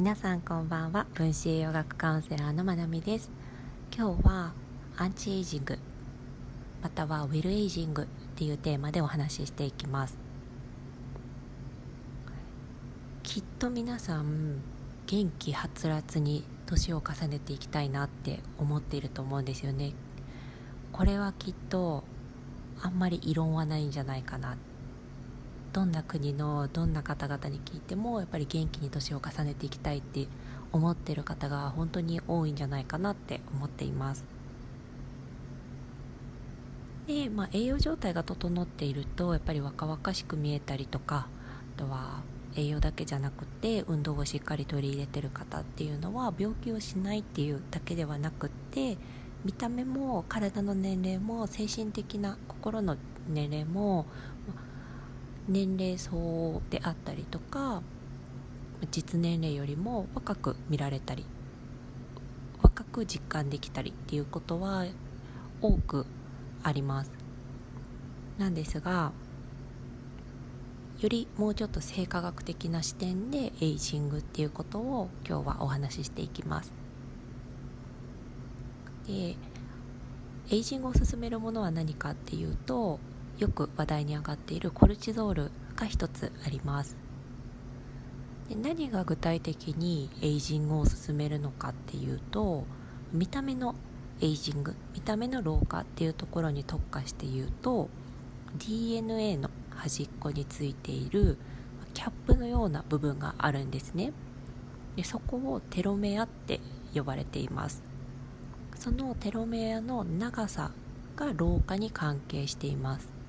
皆さんこんばんは。分子栄養学カウンセラーのまなみです。今日はアンチエイジングまたはウェルエイジングっていうテーマでお話ししていきます。きっと皆さん元気はつらつに年を重ねていきたいなって思っていると思うんですよね。これはきっとあんまり異論はないんじゃないかなってどんな国のどんな方々に聞いてもやっぱり元気に年を重ねていきたいって思ってる方が本当に多いんじゃないかなって思っています。で、まあ、栄養状態が整っているとやっぱり若々しく見えたりとかあとは栄養だけじゃなくて運動をしっかり取り入れてる方っていうのは病気をしないっていうだけではなくって見た目も体の年齢も精神的な心の年齢も年齢層であったりとか実年齢よりも若く見られたり若く実感できたりっていうことは多くあります。なんですがよりもうちょっと生化学的な視点でエイジングっていうことを今日はお話ししていきます。でエイジングを進めるものは何かっていうとよく話題に上がっているコルチゾールが一つあります。で何が具体的にエイジングを進めるのかっていうと見た目のエイジング見た目の老化っていうところに特化して言うと DNA の端っこについているキャップのような部分があるんですね。でそこをテロメアって呼ばれています。そのテロメアの長さが老化に関係しています。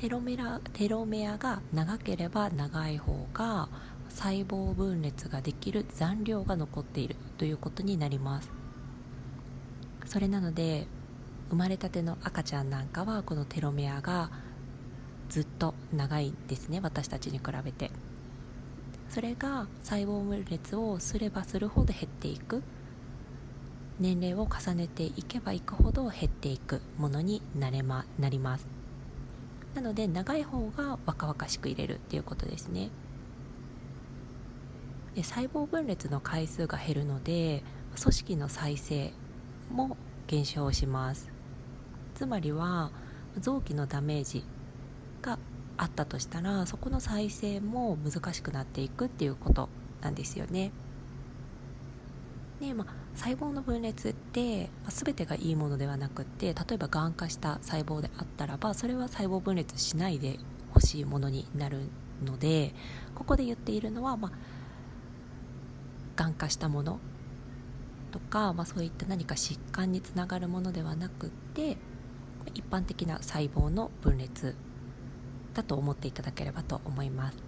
テロメラテロメアが長ければ長い方が細胞分裂ができる残量が残っているということになります。それなので生まれたての赤ちゃんなんかはこのテロメアがずっと長いんですね私たちに比べて。それが細胞分裂をすればするほど減っていく。年齢を重ねていけばいくほど減っていくものになれ、ま、なります。なので長い方が若々しく入れるっていうことですね。で細胞分裂の回数が減るので組織の再生も減少します。つまりは臓器のダメージがあったとしたらそこの再生も難しくなっていくっていうことなんですよね。で、まあ、細胞の分裂って、まあ、全てがいいものではなくって例えばがん化した細胞であったらばそれは細胞分裂しないでほしいものになるのでここで言っているのは、まあ、がん化したものとか、まあ、そういった何か疾患につながるものではなくって一般的な細胞の分裂だと思っていただければと思います。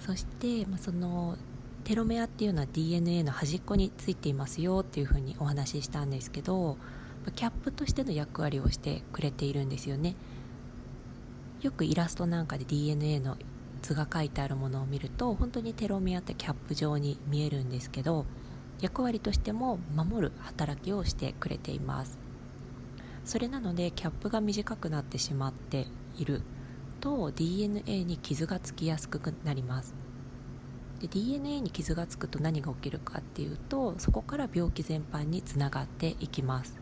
そして、まあ、そのテロメアっていうのは DNA の端っこについていますよっていうふうにお話ししたんですけどキャップとしての役割をしてくれているんですよね。よくイラストなんかで DNA の図が書いてあるものを見ると本当にテロメアってキャップ状に見えるんですけど役割としても守る働きをしてくれています。それなのでキャップが短くなってしまっていると DNA に傷がつきやすくなります。で DNA に傷がつくと何が起きるかっていうとそこから病気全般につながっていきます。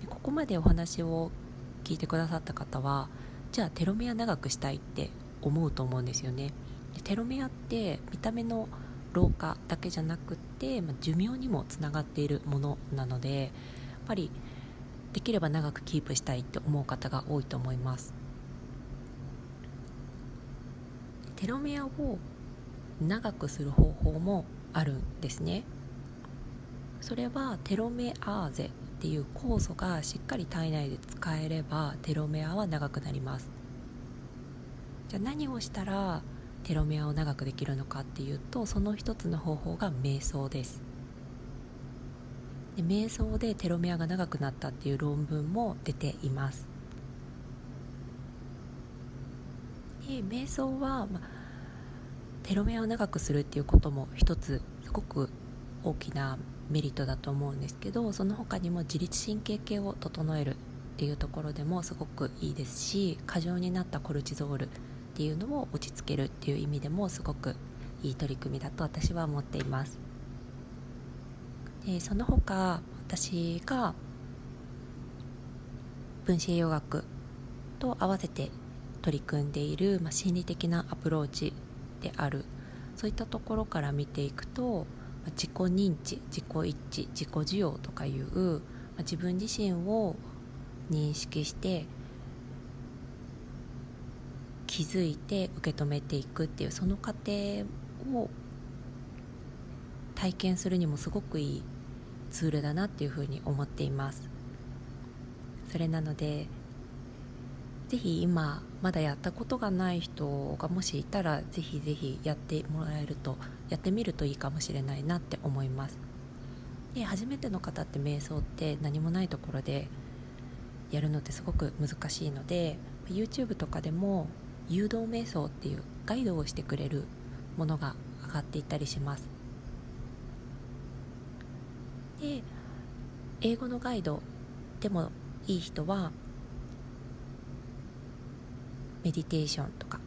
でここまでお話を聞いてくださった方はじゃあテロメア長くしたいって思うと思うんですよね。でテロメアって見た目の老化だけじゃなくって、まあ、寿命にもつながっているものなのでやっぱりできれば長くキープしたいって思う方が多いと思います。テロメアを長くする方法もあるんですね。それはテロメアーゼっていう酵素がしっかり体内で使えればテロメアは長くなります。じゃあ何をしたらテロメアを長くできるのかっていうとその一つの方法が瞑想です。で瞑想でテロメアが長くなったっていう論文も出ています。で瞑想は、まテロメアを長くするっていうことも一つすごく大きなメリットだと思うんですけどその他にも自律神経系を整えるっていうところでもすごくいいですし過剰になったコルチゾールてっていうのを落ち着けるっていう意味でもすごくいい取り組みだと私は思っています。でその他私が分子栄養学と合わせて取り組んでいる、まあ、心理的なアプローチである。そういったところから見ていくと、まあ、自己認知自己一致自己需要とかいう、まあ、自分自身を認識して気づいて受け止めていくっていうその過程を体験するにもすごくいいツールだなっていうふうに思っています。それなのでぜひ今まだやったことがない人がもしいたらぜひぜひやってもらえるとやってみるといいかもしれないなって思います。で初めての方って瞑想って何もないところでやるのってすごく難しいので YouTube とかでも誘導瞑想っていうガイドをしてくれるものが上がっていたりします。で英語のガイドでもいい人はメディテーションとか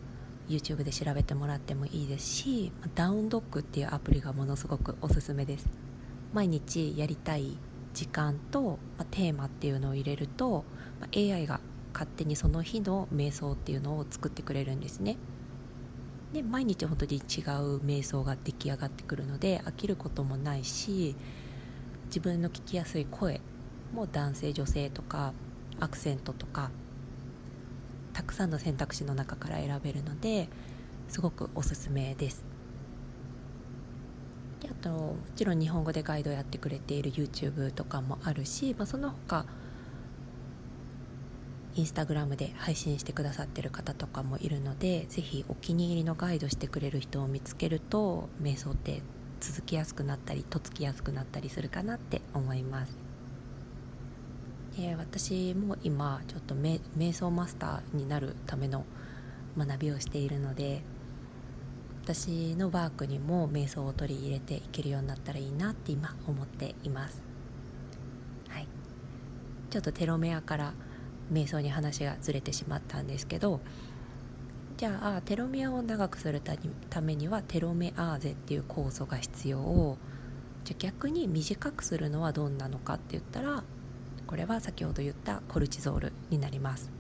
YouTube で調べてもらってもいいですしダウンドッグっていうアプリがものすごくおすすめです。毎日やりたい時間と、まテーマっていうのを入れると、ま AI が勝手にその日の瞑想っていうのを作ってくれるんですね。で毎日本当に違う瞑想が出来上がってくるので飽きることもないし自分の聞きやすい声も男性女性とかアクセントとかたくさんの選択肢の中から選べるのですごくおすすめです。であともちろん日本語でガイドやってくれている YouTube とかもあるし、まあ、その他インスタグラムで配信してくださってる方とかもいるのでぜひお気に入りのガイドしてくれる人を見つけると瞑想って続きやすくなったりとっつきやすくなったりするかなって思います。で私も今ちょっと瞑想マスターになるための学びをしているので私のワークにも瞑想を取り入れていけるようになったらいいなって今思っています。はい。ちょっとテロメアから瞑想に話がずれてしまったんですけどじゃあテロメアを長くするためにはテロメアーゼっていう酵素が必要じゃあ逆に短くするのはどんなのかって言ったらこれは先ほど言ったコルチゾールになります。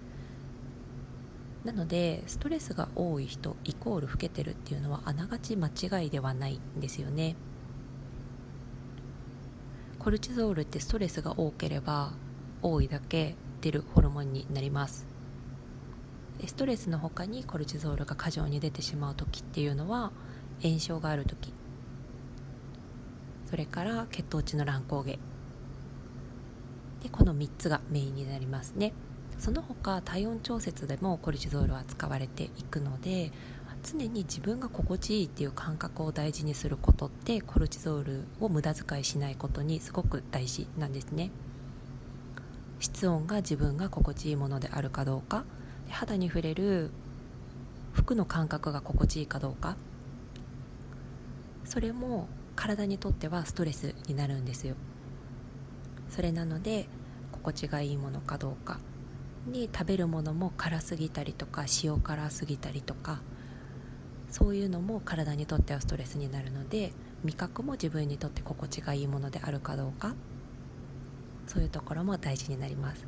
なのでストレスが多い人イコール老けてるっていうのはあながち間違いではないんですよね。コルチゾールってストレスが多ければ多いだけ出るホルモンになります。ストレスの他にコルチゾールが過剰に出てしまう時っていうのは炎症がある時。それから血糖値の乱高下。でこの3つがメインになりますね。その他体温調節でもコルチゾールは使われていくので常に自分が心地いいっていう感覚を大事にすることってコルチゾールを無駄遣いしないことにすごく大事なんですね。室温が自分が心地いいものであるかどうか肌に触れる服の感覚が心地いいかどうか。それも体にとってはストレスになるんですよ。それなので心地がいいものかどうかに食べるものも辛すぎたりとか塩辛すぎたりとかそういうのも体にとってはストレスになるので味覚も自分にとって心地がいいものであるかどうかそういうところも大事になります。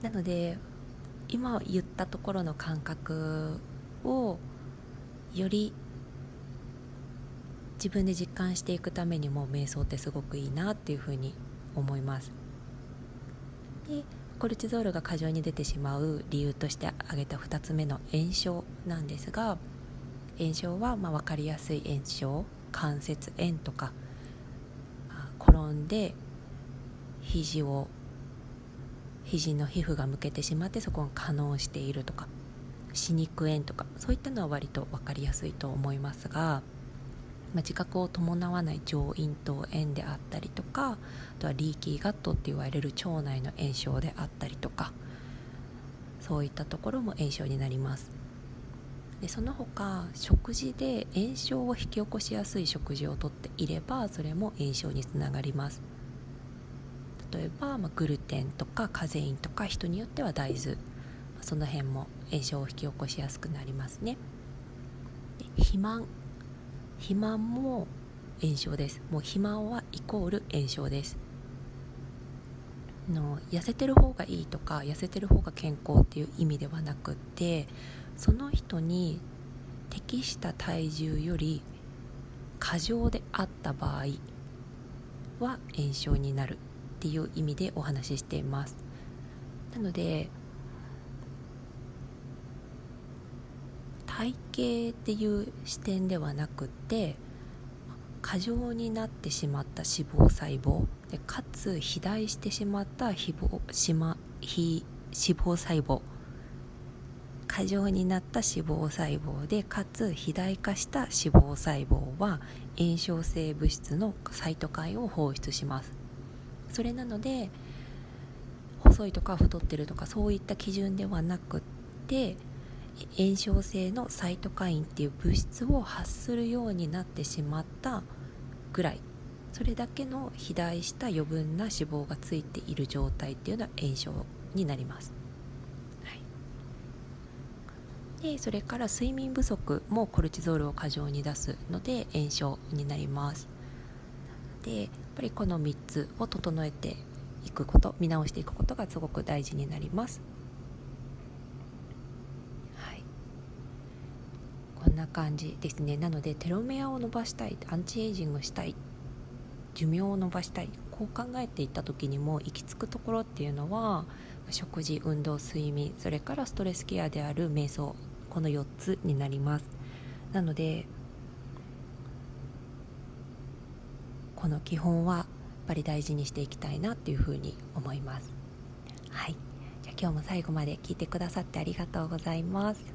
なので今言ったところの感覚をより自分で実感していくためにも瞑想ってすごくいいなっていうふうに思います。でコルチゾールが過剰に出てしまう理由として挙げた2つ目の炎症なんですが炎症はま分かりやすい炎症関節炎とか転んで肘を肘の皮膚がむけてしまってそこが可能しているとか歯肉炎とかそういったのは割と分かりやすいと思いますがまあ、自覚を伴わない上咽頭炎であったりとかあとはリーキーガットって言われる腸内の炎症であったりとかそういったところも炎症になります。でその他食事で炎症を引き起こしやすい食事をとっていればそれも炎症につながります。例えば、まあ、グルテンとかカゼインとか人によっては大豆その辺も炎症を引き起こしやすくなりますね。肥満。肥満も炎症です。もう肥満はイコール炎症です。の痩せてる方がいいとか痩せてる方が健康っていう意味ではなくってその人に適した体重より過剰であった場合は炎症になるっていう意味でお話ししています。なので体型っていう視点ではなくて過剰になってしまった脂肪細胞。でかつ肥大してしまった脂肪しま非脂肪細胞。過剰になった脂肪細胞でかつ肥大化した脂肪細胞は炎症性物質のサイトカインを放出します。それなので細いとか太ってるとかそういった基準ではなくって炎症性のサイトカインっていう物質を発するようになってしまったぐらい。それだけの肥大した余分な脂肪がついている状態っていうのは炎症になります、はい、でそれから睡眠不足もコルチゾールを過剰に出すので炎症になります。でやっぱりこの3つを整えていくこと見直していくことがすごく大事になりますんな感じですね。なのでテロメアを伸ばしたいアンチエイジングしたい寿命を伸ばしたいこう考えていった時にも行き着くところっていうのは食事運動睡眠それからストレスケアである瞑想この4つになります。なのでこの基本はやっぱり大事にしていきたいなっていうふうに思います。はい。じゃあ今日も最後まで聞いてくださってありがとうございます。